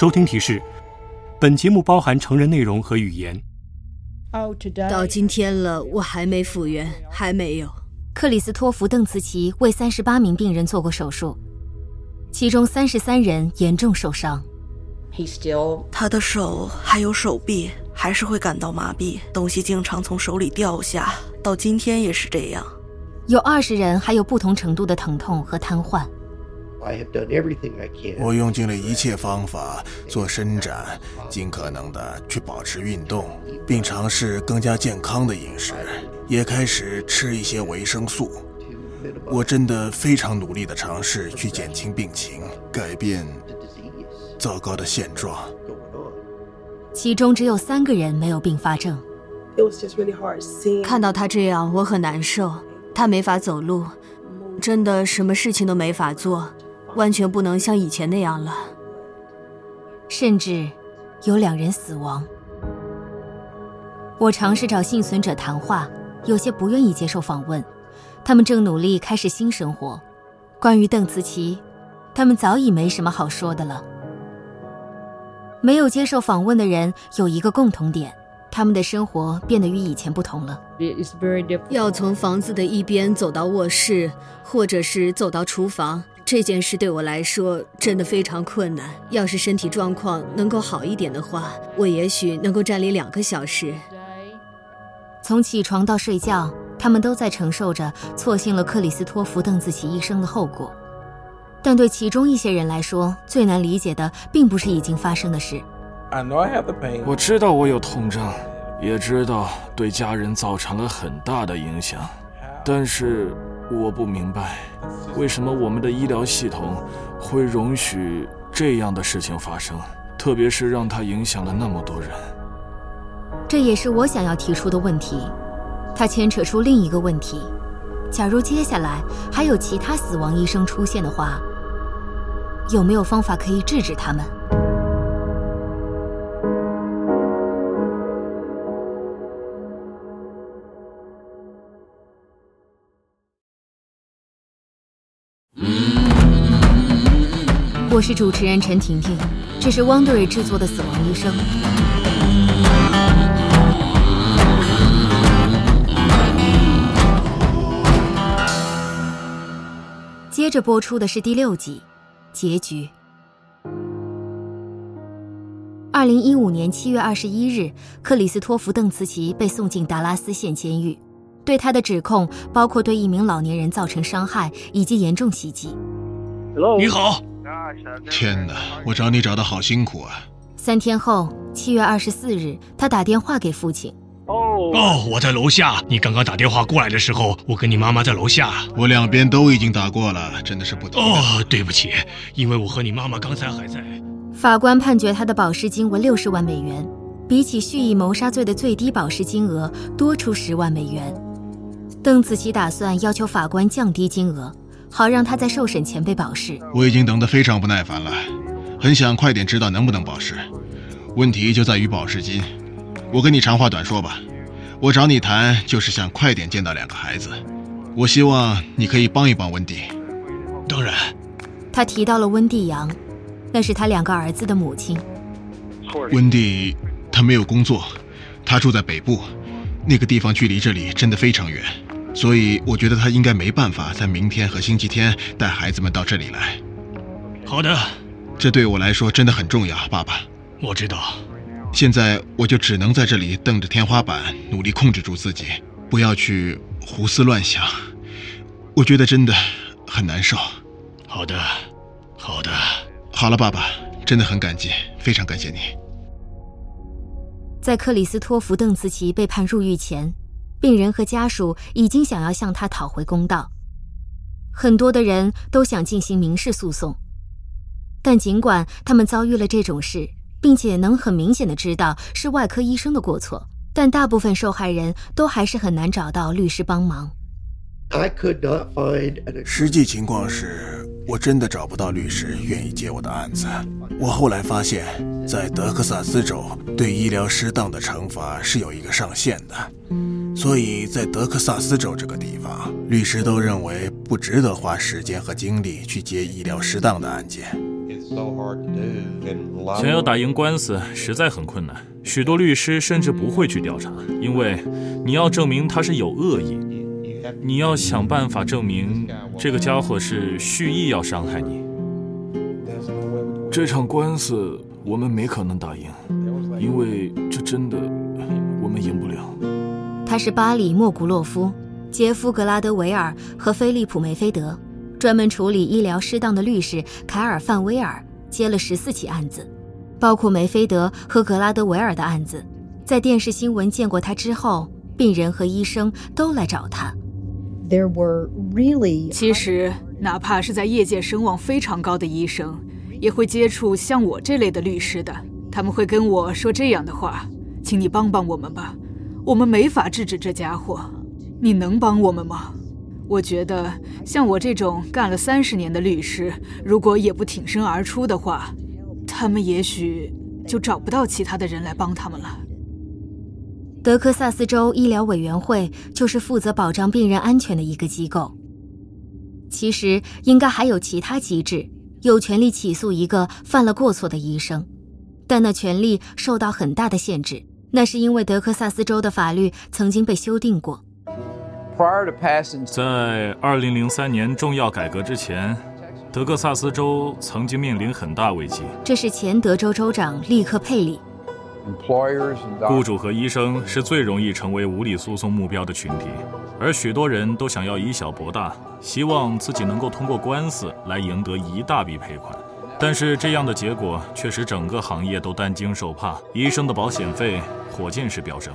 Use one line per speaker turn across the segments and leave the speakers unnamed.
收听提示：本节目包含成人内容和语言。
到今天了，我还没复原，还没有。
克里斯托弗·邓茨奇为三十八名病人做过手术，其中三十三人严重受伤。
他的手还有手臂还是会感到麻痹，东西经常从手里掉下，到今天也是这样。
有二十人还有不同程度的疼痛和瘫痪。
我用尽了一切方法做伸展，尽可能的去保持运动，并尝试更加健康的饮食，也开始吃一些维生素。我真的非常努力的尝试去减轻病情，改变糟糕的现状。
其中只有三个人没有并发症。
看到他这样，我很难受。他没法走路，真的什么事情都没法做。完全不能像以前那样了，
甚至有两人死亡。我尝试找幸存者谈话，有些不愿意接受访问。他们正努力开始新生活。关于邓慈琪，他们早已没什么好说的了。没有接受访问的人有一个共同点：他们的生活变得与以前不同了。
要从房子的一边走到卧室，或者是走到厨房。这件事对我来说真的非常困难。要是身体状况能够好一点的话，我也许能够站立两个小时。
从起床到睡觉，他们都在承受着错信了克里斯托弗·邓紫棋一生的后果。但对其中一些人来说，最难理解的并不是已经发生的事。
我知道我有痛症，也知道对家人造成了很大的影响，但是。我不明白，为什么我们的医疗系统会容许这样的事情发生，特别是让它影响了那么多人。
这也是我想要提出的问题。它牵扯出另一个问题：假如接下来还有其他死亡医生出现的话，有没有方法可以制止他们？我是主持人陈婷婷，这是 Wondery 制作的《死亡医生》。接着播出的是第六集，结局。二零一五年七月二十一日，克里斯托弗·邓茨奇被送进达拉斯县监狱，对他的指控包括对一名老年人造成伤害以及严重袭击。
你好。
天哪，我找你找的好辛苦啊！
三天后，七月二十四日，他打电话给父亲。
哦，我在楼下。你刚刚打电话过来的时候，我跟你妈妈在楼下。
我两边都已经打过了，真的是不得。
哦，对不起，因为我和你妈妈刚才还在。
法官判决他的保释金为六十万美元，比起蓄意谋杀罪的最低保释金额多出十万美元。邓紫棋打算要求法官降低金额。好让他在受审前被保释。
我已经等得非常不耐烦了，很想快点知道能不能保释。问题就在于保释金。我跟你长话短说吧，我找你谈就是想快点见到两个孩子。我希望你可以帮一帮温蒂。
当然。
他提到了温蒂杨，那是他两个儿子的母亲。
温蒂，她没有工作，她住在北部，那个地方距离这里真的非常远。所以我觉得他应该没办法在明天和星期天带孩子们到这里来。
好的，
这对我来说真的很重要，爸爸。
我知道。
现在我就只能在这里瞪着天花板，努力控制住自己，不要去胡思乱想。我觉得真的很难受。
好的，好的，
好了，爸爸，真的很感激，非常感谢你。
在克里斯托弗·邓茨奇被判入狱前。病人和家属已经想要向他讨回公道，很多的人都想进行民事诉讼，但尽管他们遭遇了这种事，并且能很明显的知道是外科医生的过错，但大部分受害人都还是很难找到律师帮忙。
实际情况是我真的找不到律师愿意接我的案子。我后来发现，在德克萨斯州，对医疗失当的惩罚是有一个上限的。所以在德克萨斯州这个地方，律师都认为不值得花时间和精力去接医疗失当的案件。
想要打赢官司实在很困难，许多律师甚至不会去调查，因为你要证明他是有恶意，你要想办法证明这个家伙是蓄意要伤害你。这场官司我们没可能打赢，因为这真的我们赢不了。
他是巴里·莫古洛夫、杰夫·格拉德维尔和菲利普·梅菲德，专门处理医疗失当的律师凯尔·范威尔接了十四起案子，包括梅菲德和格拉德维尔的案子。在电视新闻见过他之后，病人和医生都来找他。
There were really 其实，哪怕是在业界声望非常高的医生。也会接触像我这类的律师的，他们会跟我说这样的话：“请你帮帮我们吧，我们没法制止这家伙，你能帮我们吗？”我觉得像我这种干了三十年的律师，如果也不挺身而出的话，他们也许就找不到其他的人来帮他们了。
德克萨斯州医疗委员会就是负责保障病人安全的一个机构。其实应该还有其他机制。有权利起诉一个犯了过错的医生，但那权利受到很大的限制。那是因为德克萨斯州的法律曾经被修订过。
在二零零三年重要改革之前，德克萨斯州曾经面临很大危机。
这是前德州州长利克佩里。
雇主和医生是最容易成为无理诉讼目标的群体，而许多人都想要以小博大，希望自己能够通过官司来赢得一大笔赔款。但是这样的结果却使整个行业都担惊受怕，医生的保险费火箭式飙升。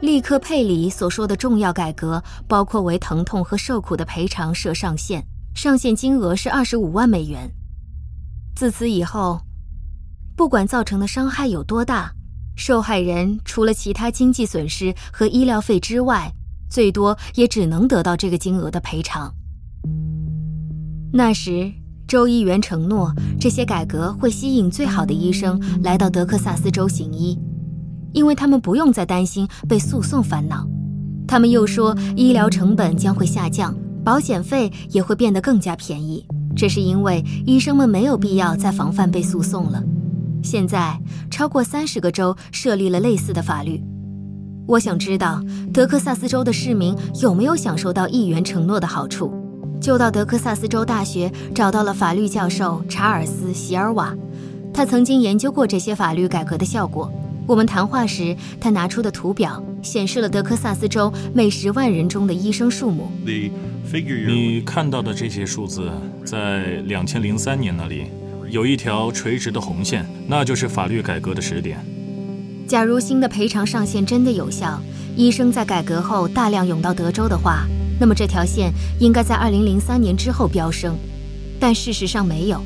利克佩里所说的重要改革，包括为疼痛和受苦的赔偿设上限，上限金额是二十五万美元。自此以后。不管造成的伤害有多大，受害人除了其他经济损失和医疗费之外，最多也只能得到这个金额的赔偿。那时，州议员承诺这些改革会吸引最好的医生来到德克萨斯州行医，因为他们不用再担心被诉讼烦恼。他们又说，医疗成本将会下降，保险费也会变得更加便宜。这是因为医生们没有必要再防范被诉讼了。现在，超过三十个州设立了类似的法律。我想知道德克萨斯州的市民有没有享受到议员承诺的好处。就到德克萨斯州大学找到了法律教授查尔斯·席尔瓦，他曾经研究过这些法律改革的效果。我们谈话时，他拿出的图表显示了德克萨斯州每十万人中的医生数目。
你看到的这些数字，在两千零三年那里。有一条垂直的红线，那就是法律改革的时点。
假如新的赔偿上限真的有效，医生在改革后大量涌到德州的话，那么这条线应该在2003年之后飙升。但事实上没有，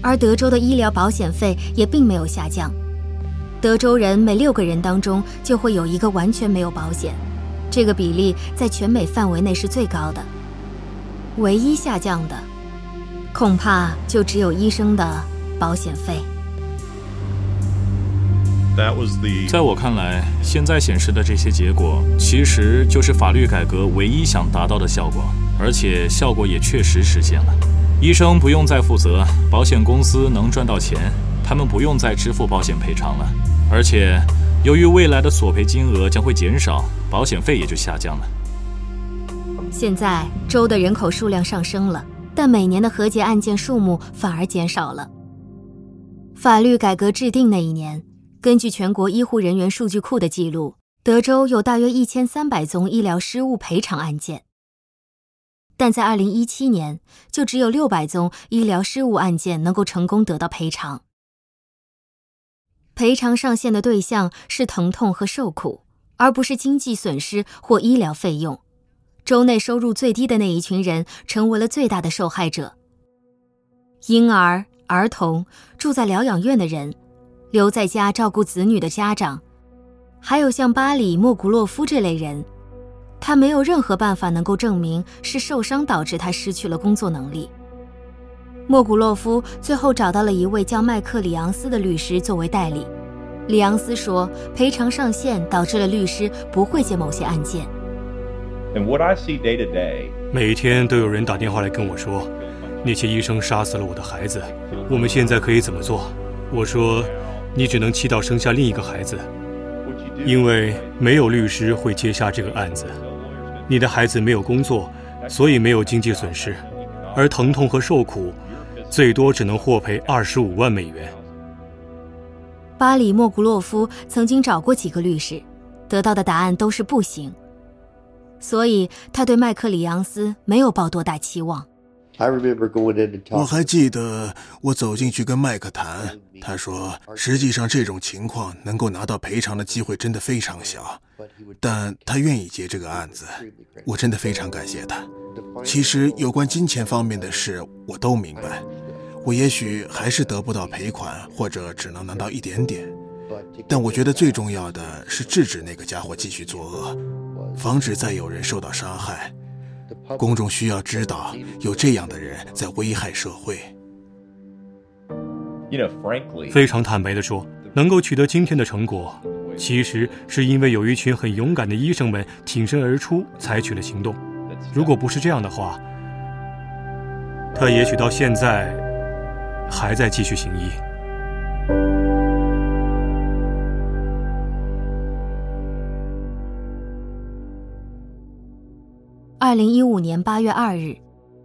而德州的医疗保险费也并没有下降。德州人每六个人当中就会有一个完全没有保险，这个比例在全美范围内是最高的。唯一下降的。恐怕就只有医生的保险费。
在我看来，现在显示的这些结果，其实就是法律改革唯一想达到的效果，而且效果也确实实现了。医生不用再负责，保险公司能赚到钱，他们不用再支付保险赔偿了。而且，由于未来的索赔金额将会减少，保险费也就下降了。
现在州的人口数量上升了。但每年的和解案件数目反而减少了。法律改革制定那一年，根据全国医护人员数据库的记录，德州有大约一千三百宗医疗失误赔偿案件。但在二零一七年，就只有六百宗医疗失误案件能够成功得到赔偿。赔偿上限的对象是疼痛和受苦，而不是经济损失或医疗费用。州内收入最低的那一群人成为了最大的受害者。婴儿、儿童、住在疗养院的人、留在家照顾子女的家长，还有像巴里·莫古洛夫这类人，他没有任何办法能够证明是受伤导致他失去了工作能力。莫古洛夫最后找到了一位叫麦克里昂斯的律师作为代理。里昂斯说，赔偿上限导致了律师不会接某些案件。
每天都有人打电话来跟我说：“那些医生杀死了我的孩子，我们现在可以怎么做？我说，你只能祈祷生下另一个孩子，因为没有律师会接下这个案子。你的孩子没有工作，所以没有经济损失，而疼痛和受苦，最多只能获赔二十五万美元。
巴里莫古洛夫曾经找过几个律师，得到的答案都是不行，所以他对麦克里昂斯没有抱多大期望。
我还记得我走进去跟麦克谈，他说：“实际上这种情况能够拿到赔偿的机会真的非常小，但他愿意接这个案子，我真的非常感谢他。其实有关金钱方面的事我都明白，我也许还是得不到赔款，或者只能拿到一点点，但我觉得最重要的是制止那个家伙继续作恶，防止再有人受到伤害。”公众需要知道有这样的人在危害社会。
非常坦白地说，能够取得今天的成果，其实是因为有一群很勇敢的医生们挺身而出，采取了行动。如果不是这样的话，他也许到现在还在继续行医。
二零一五年八月二日，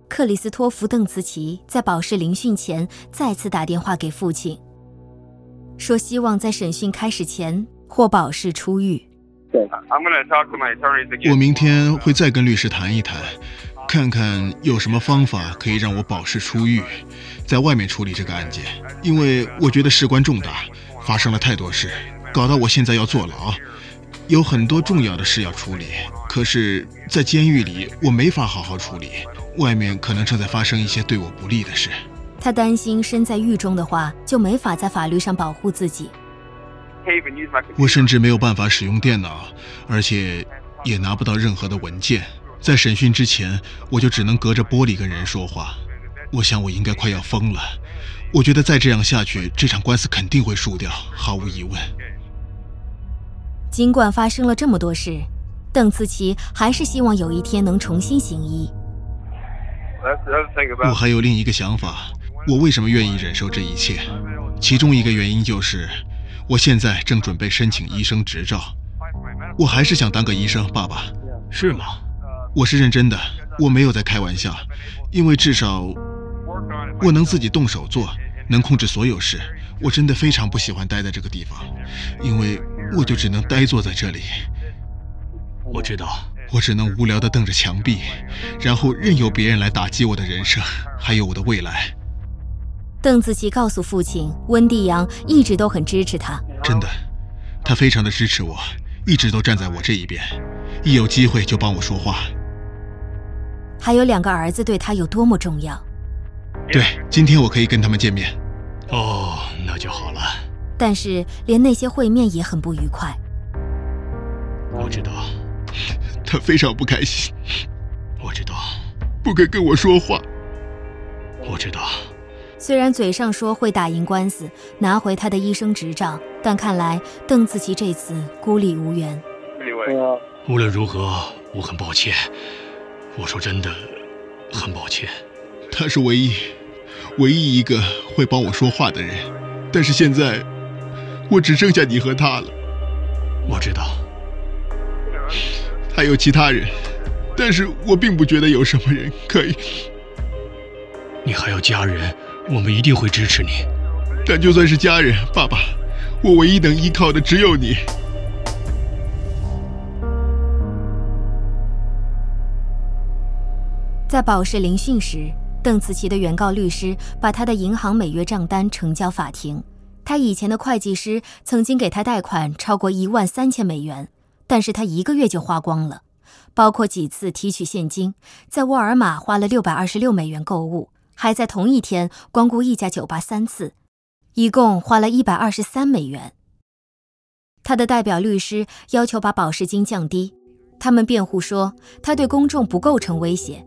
克里斯托弗·邓茨奇在保释聆讯前再次打电话给父亲，说希望在审讯开始前获保释出狱。
我明天会再跟律师谈一谈，看看有什么方法可以让我保释出狱，在外面处理这个案件，因为我觉得事关重大，发生了太多事，搞到我现在要坐牢。有很多重要的事要处理，可是，在监狱里我没法好好处理。外面可能正在发生一些对我不利的事。
他担心身在狱中的话，就没法在法律上保护自己。
我甚至没有办法使用电脑，而且也拿不到任何的文件。在审讯之前，我就只能隔着玻璃跟人说话。我想我应该快要疯了。我觉得再这样下去，这场官司肯定会输掉，毫无疑问。
尽管发生了这么多事，邓慈琪还是希望有一天能重新行医。
我还有另一个想法，我为什么愿意忍受这一切？其中一个原因就是，我现在正准备申请医生执照。我还是想当个医生，爸爸。
是吗？
我是认真的，我没有在开玩笑。因为至少我能自己动手做，能控制所有事。我真的非常不喜欢待在这个地方，因为。我就只能呆坐在这里。
我知道，
我只能无聊地瞪着墙壁，然后任由别人来打击我的人生，还有我的未来。
邓紫棋告诉父亲，温蒂阳一直都很支持他。
真的，他非常的支持我，一直都站在我这一边，一有机会就帮我说话。
还有两个儿子对他有多么重要？
对，今天我可以跟他们见面。
哦，那就好了。
但是，连那些会面也很不愉快。
我知道，
他非常不开心。
我知道，
不肯跟我说话。
我知道。
虽然嘴上说会打赢官司，拿回他的医生执照，但看来邓紫棋这次孤立无援。
无论如何，我很抱歉。我说真的，很抱歉。
他是唯一、唯一一个会帮我说话的人，但是现在。我只剩下你和他了。
我知道，
还有其他人，但是我并不觉得有什么人可以。
你还有家人，我们一定会支持你。
但就算是家人，爸爸，我唯一能依靠的只有你。
在保释聆讯时，邓紫棋的原告律师把他的银行每月账单呈交法庭。他以前的会计师曾经给他贷款超过一万三千美元，但是他一个月就花光了，包括几次提取现金，在沃尔玛花了六百二十六美元购物，还在同一天光顾一家酒吧三次，一共花了一百二十三美元。他的代表律师要求把保释金降低，他们辩护说他对公众不构成威胁。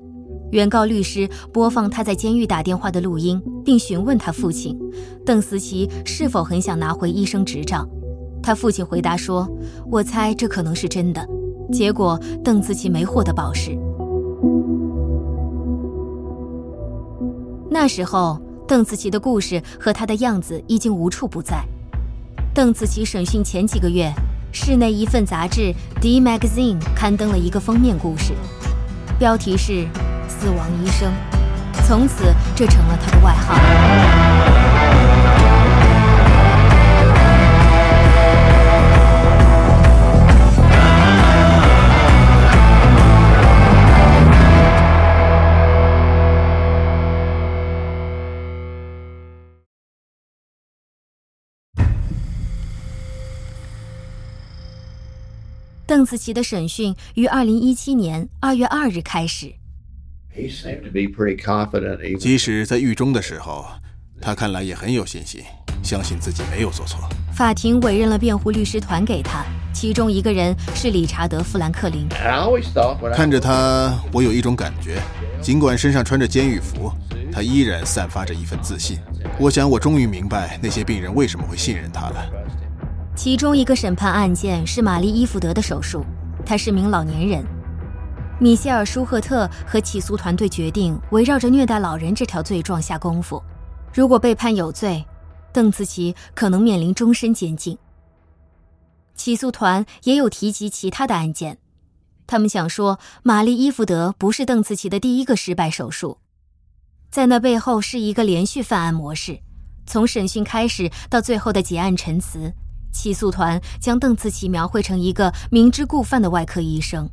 原告律师播放他在监狱打电话的录音，并询问他父亲邓思琪是否很想拿回医生执照。他父亲回答说：“我猜这可能是真的。”结果邓紫棋没获得保释。那时候，邓紫棋的故事和她的样子已经无处不在。邓紫棋审讯前几个月，市内一份杂志《D Magazine》刊登了一个封面故事，标题是“死亡医生”，从此这成了他的外号。邓紫棋的审讯于二零一七年二月二日开始。
即使在狱中的时候，他看来也很有信心，相信自己没有做错。
法庭委任了辩护律师团给他，其中一个人是理查德·富兰克林。
看着他，我有一种感觉，尽管身上穿着监狱服，他依然散发着一份自信。我想，我终于明白那些病人为什么会信任他了。
其中一个审判案件是玛丽·伊福德的手术，他是名老年人。米歇尔·舒赫特和起诉团队决定围绕着虐待老人这条罪状下功夫。如果被判有罪，邓紫棋可能面临终身监禁。起诉团也有提及其他的案件，他们想说玛丽·伊福德不是邓紫棋的第一个失败手术，在那背后是一个连续犯案模式，从审讯开始到最后的结案陈词。起诉团将邓紫棋描绘成一个明知故犯的外科医生。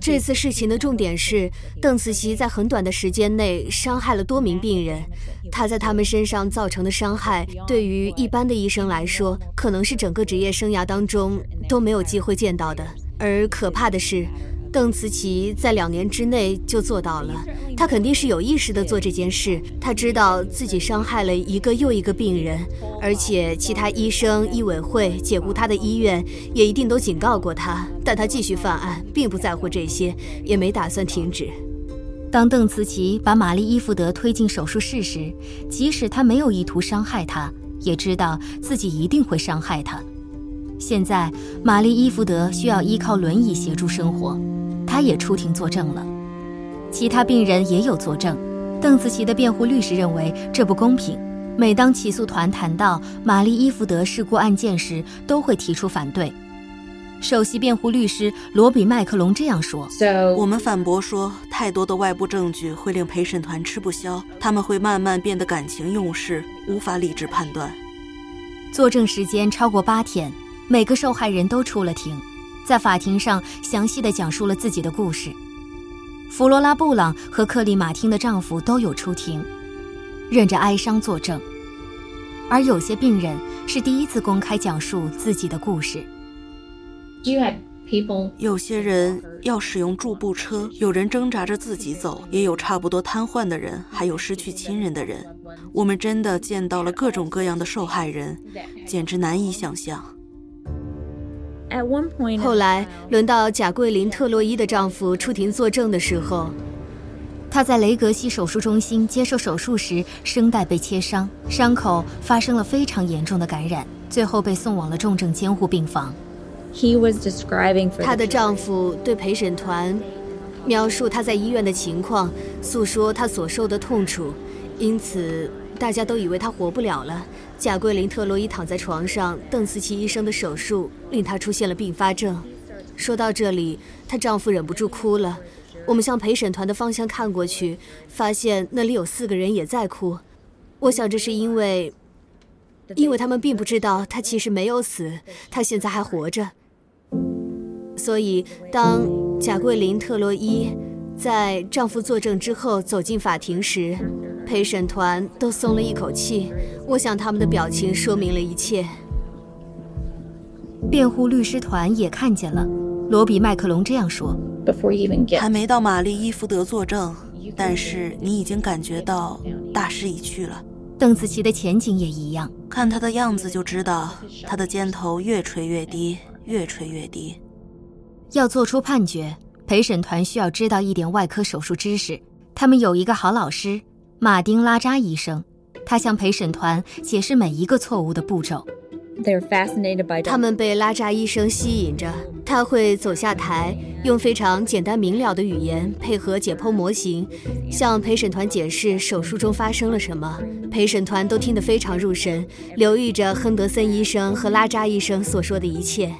这次事情的重点是，邓紫棋在很短的时间内伤害了多名病人，她在他们身上造成的伤害，对于一般的医生来说，可能是整个职业生涯当中都没有机会见到的。而可怕的是。邓紫棋在两年之内就做到了，他肯定是有意识的做这件事。他知道自己伤害了一个又一个病人，而且其他医生、医委会、解雇他的医院也一定都警告过他，但他继续犯案，并不在乎这些，也没打算停止。
当邓慈琪把玛丽·伊福德推进手术室时，即使他没有意图伤害她，也知道自己一定会伤害她。现在，玛丽·伊福德需要依靠轮椅协助生活。他也出庭作证了，其他病人也有作证。邓紫棋的辩护律师认为这不公平。每当起诉团谈到玛丽伊福德事故案件时，都会提出反对。首席辩护律师罗比麦克龙这样说：“
我们反驳说，太多的外部证据会令陪审团吃不消，他们会慢慢变得感情用事，无法理智判断。
作证时间超过八天，每个受害人都出了庭。”在法庭上详细的讲述了自己的故事。弗罗拉·布朗和克里马汀的丈夫都有出庭，忍着哀伤作证。而有些病人是第一次公开讲述自己的故事。
有些人要使用助步车，有人挣扎着自己走，也有差不多瘫痪的人，还有失去亲人的人。我们真的见到了各种各样的受害人，简直难以想象。
后来轮到贾桂林·特洛伊的丈夫出庭作证的时候，
他在雷格西手术中心接受手术时，声带被切伤，伤口发生了非常严重的感染，最后被送往了重症监护病房。
她的丈夫对陪审团描述他在医院的情况，诉说他所受的痛楚，因此大家都以为他活不了了。贾桂林·特洛伊躺在床上，邓思琪医生的手术令她出现了并发症。说到这里，她丈夫忍不住哭了。我们向陪审团的方向看过去，发现那里有四个人也在哭。我想这是因为，因为他们并不知道她其实没有死，她现在还活着。所以，当贾桂林·特洛伊在丈夫作证之后走进法庭时，陪审团都松了一口气，我想他们的表情说明了一切。
辩护律师团也看见了，罗比·麦克龙这样说：“
还没到玛丽·伊福德作证，但是你已经感觉到大势已去了。
邓紫棋的前景也一样，
看她的样子就知道，她的肩头越垂越低，越垂越低。
要做出判决，陪审团需要知道一点外科手术知识，他们有一个好老师。”马丁·拉扎医生，他向陪审团解释每一个错误的步骤。
他们被拉扎医生吸引着，他会走下台，用非常简单明了的语言配合解剖模型，向陪审团解释手术中发生了什么。陪审团都听得非常入神，留意着亨德森医生和拉扎医生所说的一切。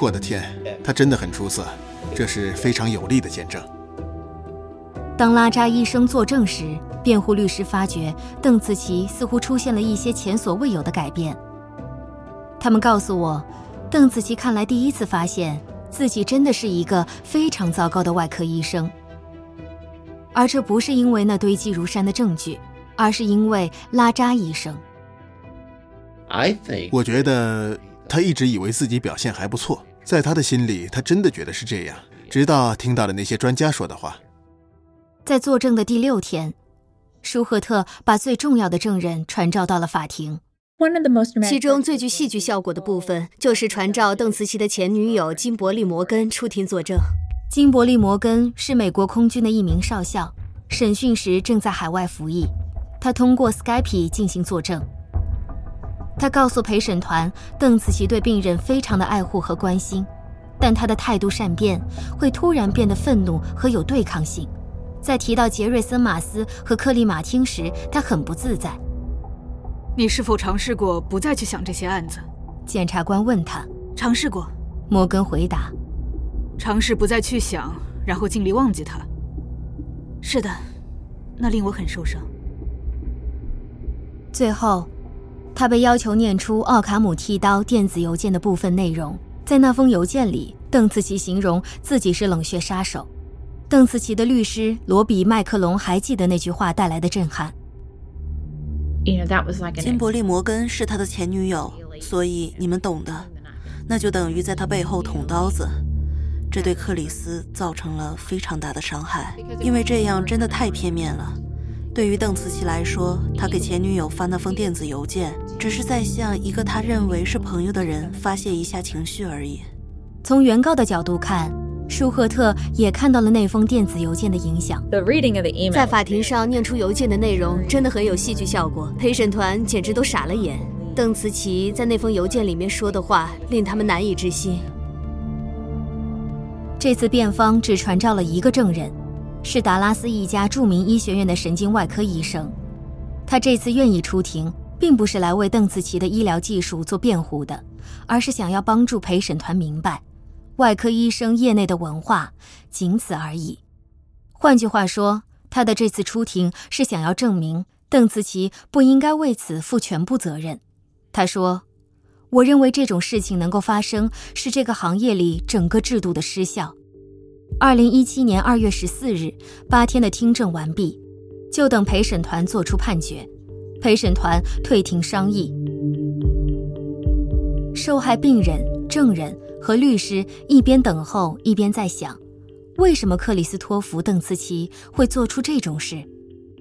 我的天，他真的很出色，这是非常有力的见证。
当拉扎医生作证时，辩护律师发觉邓紫棋似乎出现了一些前所未有的改变。他们告诉我，邓紫棋看来第一次发现自己真的是一个非常糟糕的外科医生，而这不是因为那堆积如山的证据，而是因为拉扎医生。
I think 我觉得他一直以为自己表现还不错，在他的心里，他真的觉得是这样，直到听到了那些专家说的话。
在作证的第六天，舒赫特把最重要的证人传召到了法庭。
其中最具戏剧效果的部分，就是传召邓慈琪的前女友金伯利·摩根出庭作证。
金伯利·摩根是美国空军的一名少校，审讯时正在海外服役。他通过 Skype 进行作证。他告诉陪审团，邓慈琪对病人非常的爱护和关心，但他的态度善变，会突然变得愤怒和有对抗性。在提到杰瑞森·马斯和克利·马汀时，他很不自在。
你是否尝试过不再去想这些案子？
检察官问他。
尝试过，
摩根回答。
尝试不再去想，然后尽力忘记他。
是的，那令我很受伤。
最后，他被要求念出奥卡姆剃刀电子邮件的部分内容。在那封邮件里，邓紫棋形容自己是冷血杀手。邓紫棋的律师罗比·麦克隆还记得那句话带来的震撼。
金伯利·摩根是他的前女友，所以你们懂的，那就等于在他背后捅刀子，这对克里斯造成了非常大的伤害，因为这样真的太片面了。对于邓紫棋来说，他给前女友发那封电子邮件，只是在向一个他认为是朋友的人发泄一下情绪而已。
从原告的角度看。舒赫特也看到了那封电子邮件的影响。
在法庭上念出邮件的内容真的很有戏剧效果，陪审团简直都傻了眼。邓慈琪在那封邮件里面说的话令他们难以置信。
这次辩方只传召了一个证人，是达拉斯一家著名医学院的神经外科医生。他这次愿意出庭，并不是来为邓慈琪的医疗技术做辩护的，而是想要帮助陪审团明白。外科医生业内的文化，仅此而已。换句话说，他的这次出庭是想要证明邓慈琪不应该为此负全部责任。他说：“我认为这种事情能够发生，是这个行业里整个制度的失效。”二零一七年二月十四日，八天的听证完毕，就等陪审团作出判决。陪审团退庭商议，受害病人、证人。和律师一边等候，一边在想，为什么克里斯托弗·邓茨奇会做出这种事？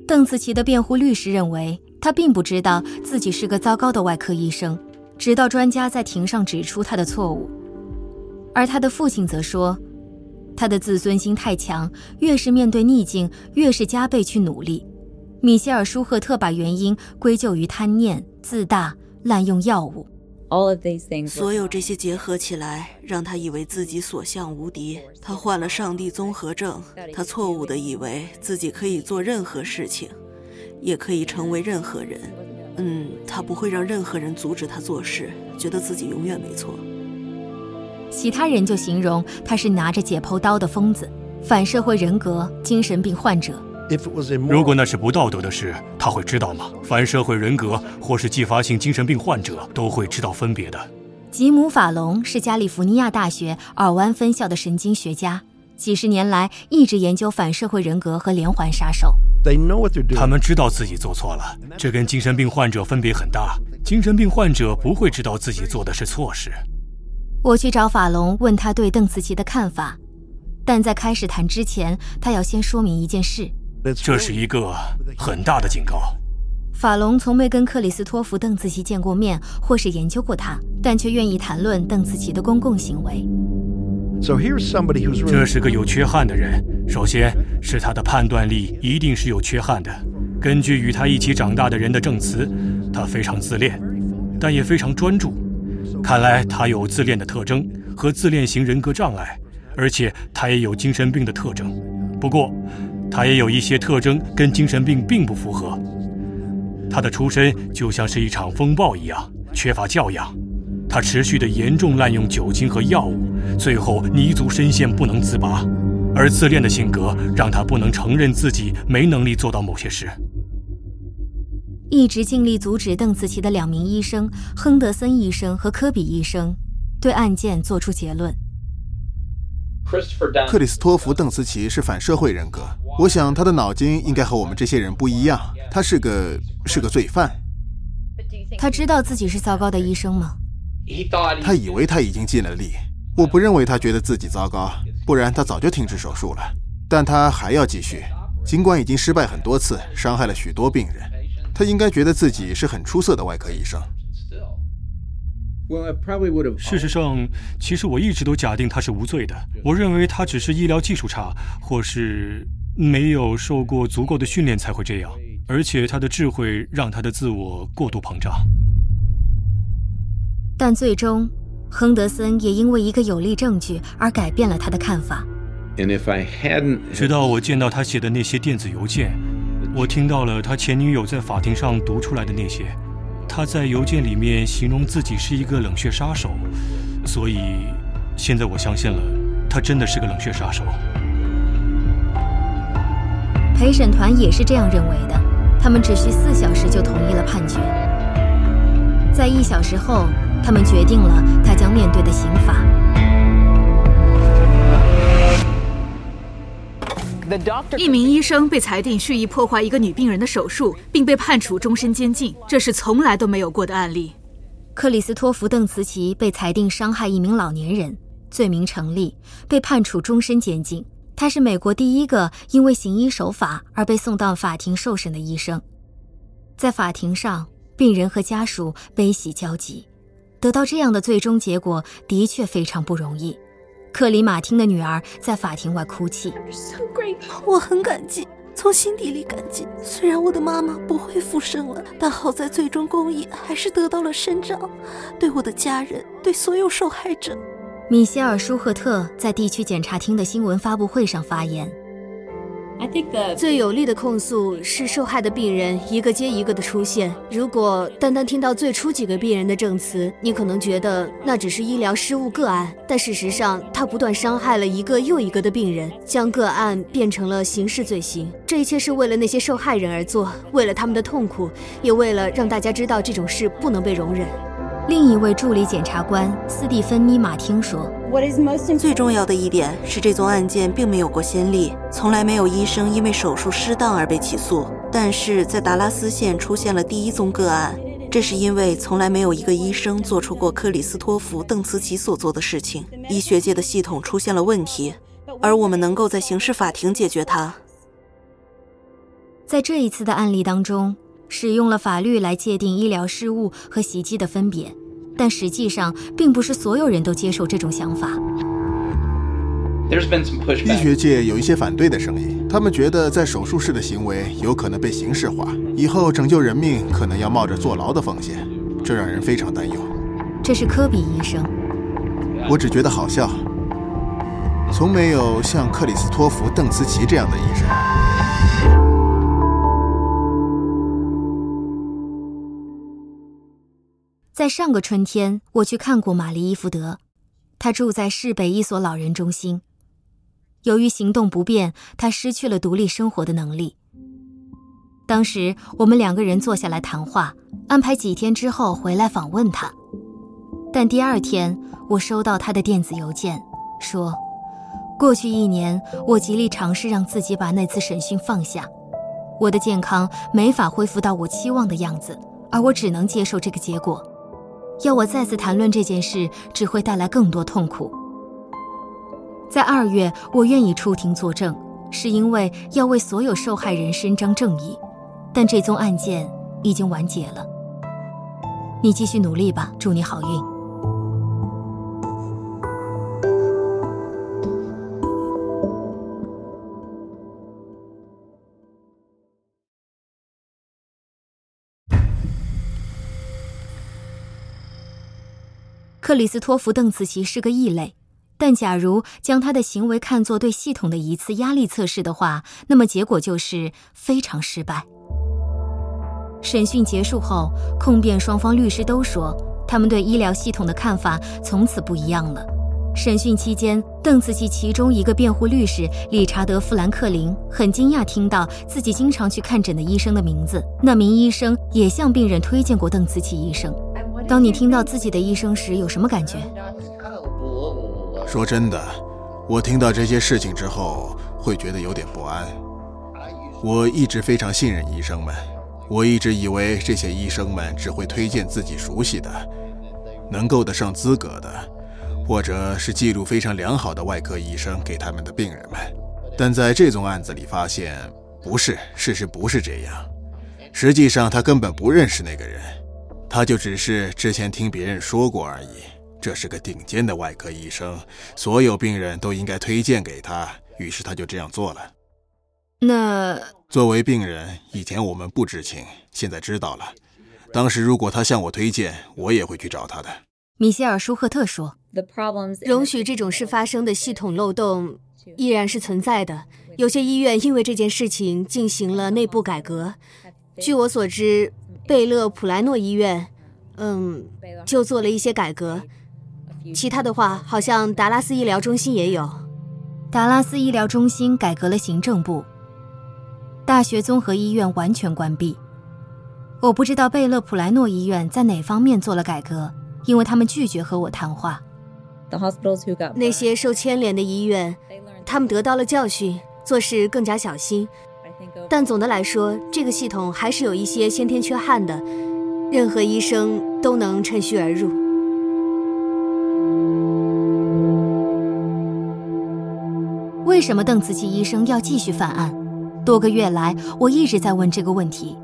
邓茨奇的辩护律师认为，他并不知道自己是个糟糕的外科医生，直到专家在庭上指出他的错误。而他的父亲则说，他的自尊心太强，越是面对逆境，越是加倍去努力。米歇尔·舒赫特把原因归咎于贪念、自大、滥用药物。
所有这些结合起来，让他以为自己所向无敌。他患了上帝综合症，他错误的以为自己可以做任何事情，也可以成为任何人。嗯，他不会让任何人阻止他做事，觉得自己永远没错。
其他人就形容他是拿着解剖刀的疯子，反社会人格、精神病患者。
如果那是不道德的事，他会知道吗？反社会人格或是继发性精神病患者都会知道分别的。
吉姆·法隆是加利福尼亚大学尔湾分校的神经学家，几十年来一直研究反社会人格和连环杀手。
他们知道自己做错了，这跟精神病患者分别很大。精神病患者不会知道自己做的是错事。
我去找法隆，问他对邓紫棋的看法，但在开始谈之前，他要先说明一件事。
这是一个很大的警告。
法隆从没跟克里斯托弗·邓紫棋见过面，或是研究过他，但却愿意谈论邓紫棋的公共行为。
这是个有缺憾的人。首先是他的判断力一定是有缺憾的。根据与他一起长大的人的证词，他非常自恋。但也非常专注。看来他有自恋的特征和自恋型人格障碍，而且他也有精神病的特征。不过，他也有一些特征跟精神病并不符合。他的出身就像是一场风暴一样，缺乏教养。他持续的严重滥用酒精和药物，最后泥足深陷，不能自拔。而自恋的性格让他不能承认自己没能力做到某些事。
一直尽力阻止邓紫棋的两名医生亨德森医生和科比医生，对案件作出结论。
克里斯托弗·邓斯奇是反社会人格，我想他的脑筋应该和我们这些人不一样。他是个是个罪犯。
他知道自己是糟糕的医生吗？
他以为他已经尽了力。我不认为他觉得自己糟糕，不然他早就停止手术了。但他还要继续，尽管已经失败很多次，伤害了许多病人。他应该觉得自己是很出色的外科医生。
事实上，其实我一直都假定他是无罪的。我认为他只是医疗技术差，或是没有受过足够的训练才会这样。而且他的智慧让他的自我过度膨胀。
但最终，亨德森也因为一个有力证据而改变了他的看法。
直到我见到他写的那些电子邮件。我听到了他前女友在法庭上读出来的那些，他在邮件里面形容自己是一个冷血杀手，所以现在我相信了，他真的是个冷血杀手。
陪审团也是这样认为的，他们只需四小时就同意了判决。在一小时后，他们决定了他将面对的刑罚。
一名医生被裁定蓄意破坏一个女病人的手术，并被判处终身监禁，这是从来都没有过的案例。
克里斯托弗·邓茨奇被裁定伤害一名老年人，罪名成立，被判处终身监禁。他是美国第一个因为行医手法而被送到法庭受审的医生。在法庭上，病人和家属悲喜交集，得到这样的最终结果的确非常不容易。克里马汀的女儿在法庭外哭泣。
我很感激，从心底里感激。虽然我的妈妈不会复生了，但好在最终公义还是得到了伸张。对我的家人，对所有受害者。
米歇尔·舒赫特在地区检察厅的新闻发布会上发言。
最有力的控诉是受害的病人一个接一个的出现。如果单单听到最初几个病人的证词，你可能觉得那只是医疗失误个案，但事实上，他不断伤害了一个又一个的病人，将个案变成了刑事罪行。这一切是为了那些受害人而做，为了他们的痛苦，也为了让大家知道这种事不能被容忍。
另一位助理检察官斯蒂芬妮·马汀说：“
最重要的一点是，这宗案件并没有过先例，从来没有医生因为手术失当而被起诉。但是在达拉斯县出现了第一宗个案，这是因为从来没有一个医生做出过克里斯托弗·邓茨奇所做的事情。医学界的系统出现了问题，而我们能够在刑事法庭解决它。
在这一次的案例当中。”使用了法律来界定医疗失误和袭击的分别，但实际上并不是所有人都接受这种想法。
医学界有一些反对的声音，他们觉得在手术室的行为有可能被刑事化，以后拯救人命可能要冒着坐牢的风险，这让人非常担忧。
这是科比医生，
我只觉得好笑，从没有像克里斯托弗·邓茨奇这样的医生。
在上个春天，我去看过玛丽伊福德，她住在市北一所老人中心。由于行动不便，她失去了独立生活的能力。当时我们两个人坐下来谈话，安排几天之后回来访问她。但第二天，我收到她的电子邮件，说：“过去一年，我极力尝试让自己把那次审讯放下，我的健康没法恢复到我期望的样子，而我只能接受这个结果。”要我再次谈论这件事，只会带来更多痛苦。在二月，我愿意出庭作证，是因为要为所有受害人伸张正义。但这宗案件已经完结了。你继续努力吧，祝你好运。克里斯托弗·邓茨奇是个异类，但假如将他的行为看作对系统的一次压力测试的话，那么结果就是非常失败。审讯结束后，控辩双方律师都说，他们对医疗系统的看法从此不一样了。审讯期间，邓茨奇其中一个辩护律师理查德·富兰克林很惊讶听到自己经常去看诊的医生的名字。那名医生也向病人推荐过邓茨奇医生。当你听到自己的医生时，有什么感觉？
说真的，我听到这些事情之后会觉得有点不安。我一直非常信任医生们，我一直以为这些医生们只会推荐自己熟悉的、能够得上资格的。或者是记录非常良好的外科医生给他们的病人们，但在这宗案子里发现，不是，事实不是这样。实际上，他根本不认识那个人，他就只是之前听别人说过而已。这是个顶尖的外科医生，所有病人都应该推荐给他，于是他就这样做了。
那
作为病人，以前我们不知情，现在知道了。当时如果他向我推荐，我也会去找他的。
米歇尔·舒赫特说：“
容许这种事发生的系统漏洞依然是存在的。有些医院因为这件事情进行了内部改革。据我所知，贝勒普莱诺医院，嗯，就做了一些改革。其他的话，好像达拉斯医疗中心也有。
达拉斯医疗中心改革了行政部。大学综合医院完全关闭。我不知道贝勒普莱诺医院在哪方面做了改革。”因为他们拒绝和我谈话。
那些受牵连的医院，他们得到了教训，做事更加小心。但总的来说，这个系统还是有一些先天缺憾的。任何医生都能趁虚而入。
为什么邓慈琪医生要继续犯案？多个月来，我一直在问这个问题，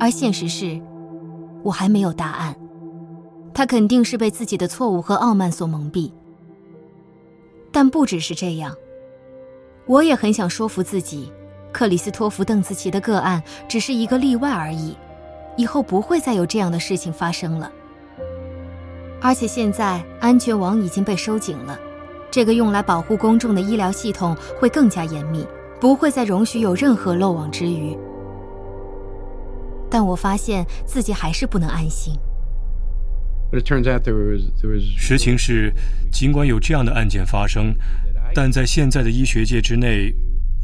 而现实是，我还没有答案。他肯定是被自己的错误和傲慢所蒙蔽，但不只是这样，我也很想说服自己，克里斯托弗·邓紫棋的个案只是一个例外而已，以后不会再有这样的事情发生了。而且现在安全网已经被收紧了，这个用来保护公众的医疗系统会更加严密，不会再容许有任何漏网之鱼。但我发现自己还是不能安心。
实情是，尽管有这样的案件发生，但在现在的医学界之内，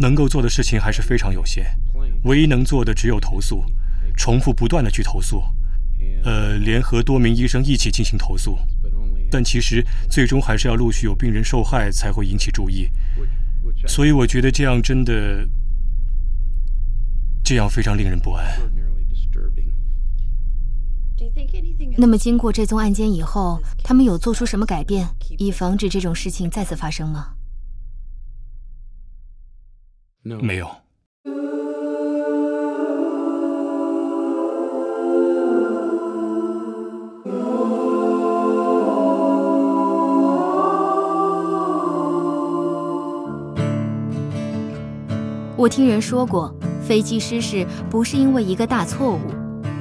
能够做的事情还是非常有限。唯一能做的只有投诉，重复不断的去投诉，呃，联合多名医生一起进行投诉。但其实最终还是要陆续有病人受害才会引起注意。所以我觉得这样真的，这样非常令人不安。
那么，经过这宗案件以后，他们有做出什么改变，以防止这种事情再次发生吗？
没有。
我听人说过，飞机失事不是因为一个大错误。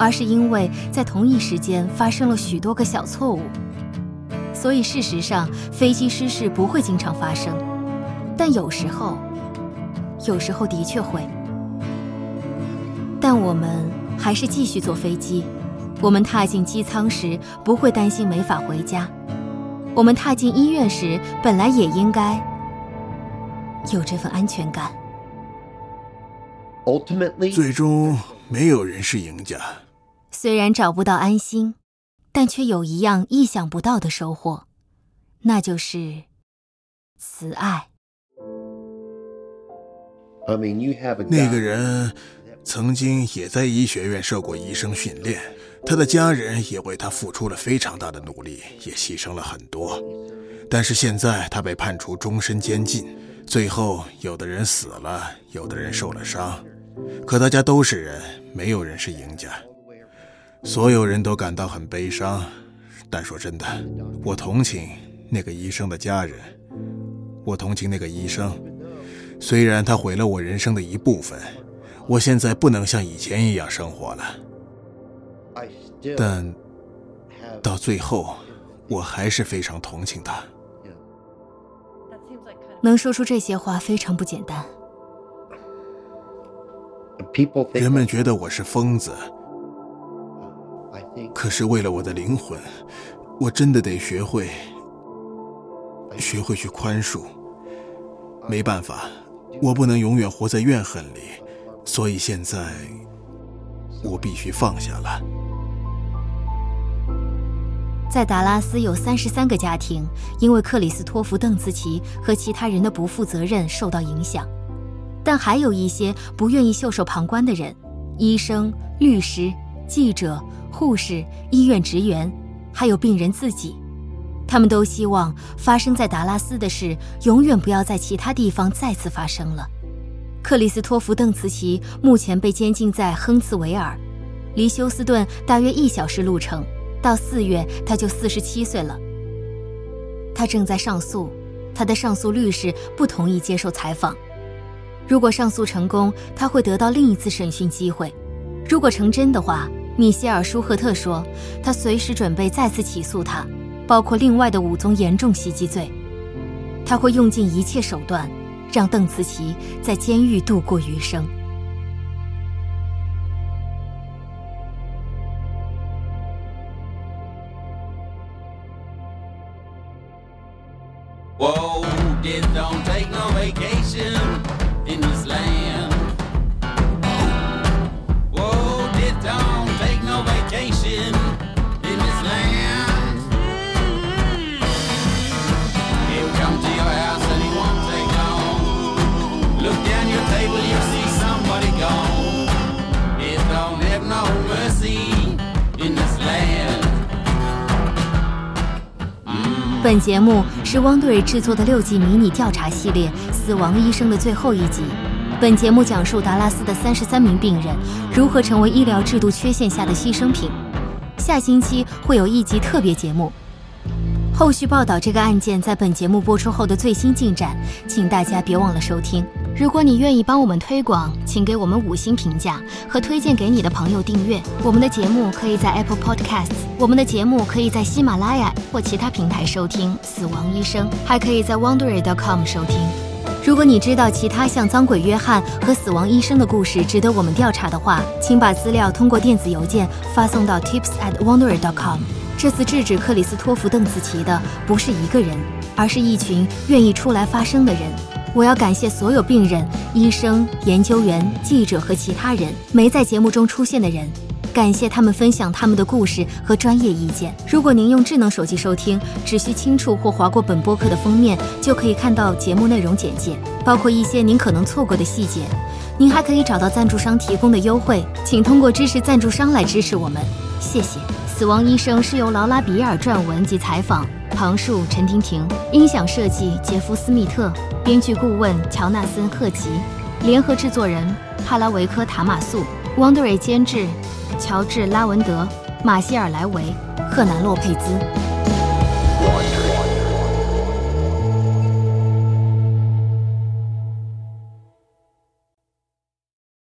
而是因为在同一时间发生了许多个小错误，所以事实上飞机失事不会经常发生，但有时候，有时候的确会。但我们还是继续坐飞机。我们踏进机舱时不会担心没法回家，我们踏进医院时本来也应该有这份安全感。
最终，没有人是赢家。
虽然找不到安心，但却有一样意想不到的收获，那就是慈爱。
那个人曾经也在医学院受过医生训练，他的家人也为他付出了非常大的努力，也牺牲了很多。但是现在他被判处终身监禁，最后有的人死了，有的人受了伤，可大家都是人，没有人是赢家。所有人都感到很悲伤，但说真的，我同情那个医生的家人，我同情那个医生。虽然他毁了我人生的一部分，我现在不能像以前一样生活了，但到最后，我还是非常同情他。
能说出这些话非常不简单。
人们觉得我是疯子，可是为了我的灵魂，我真的得学会，学会去宽恕。没办法，我不能永远活在怨恨里，所以现在我必须放下了。
在达拉斯有三十三个家庭因为克里斯托弗·邓茨奇和其他人的不负责任受到影响，但还有一些不愿意袖手旁观的人：医生、律师、记者、护士、医院职员，还有病人自己。他们都希望发生在达拉斯的事永远不要在其他地方再次发生了。克里斯托弗·邓茨奇目前被监禁在亨茨维尔，离休斯顿大约一小时路程。到四月，他就四十七岁了。他正在上诉，他的上诉律师不同意接受采访。如果上诉成功，他会得到另一次审讯机会。如果成真的话，米歇尔·舒赫特说，他随时准备再次起诉他，包括另外的五宗严重袭击罪。他会用尽一切手段，让邓慈琪在监狱度过余生。本节目是汪队制作的六集迷你调查系列《死亡医生》的最后一集。本节目讲述达拉斯的三十三名病人如何成为医疗制度缺陷下的牺牲品。下星期会有一集特别节目，后续报道这个案件在本节目播出后的最新进展，请大家别忘了收听。如果你愿意帮我们推广，请给我们五星评价和推荐给你的朋友订阅。我们的节目可以在 Apple Podcasts，我们的节目可以在喜马拉雅或其他平台收听。死亡医生还可以在 Wondery.com 收听。如果你知道其他像脏鬼约翰和死亡医生的故事值得我们调查的话，请把资料通过电子邮件发送到 tips@wondery.com。这次制止克里斯托弗·邓紫棋的不是一个人，而是一群愿意出来发声的人。我要感谢所有病人、医生、研究员、记者和其他人没在节目中出现的人，感谢他们分享他们的故事和专业意见。如果您用智能手机收听，只需轻触或划过本播客的封面，就可以看到节目内容简介，包括一些您可能错过的细节。您还可以找到赞助商提供的优惠，请通过支持赞助商来支持我们，谢谢。死亡医生是由劳拉·比尔撰文及采访。旁述：陈婷婷，音响设计：杰夫·斯密特，编剧顾问：乔纳森·赫吉，联合制作人：帕拉维科·塔马素，Wondery 监制：乔治·拉文德、马歇尔·莱维、赫南·洛佩兹。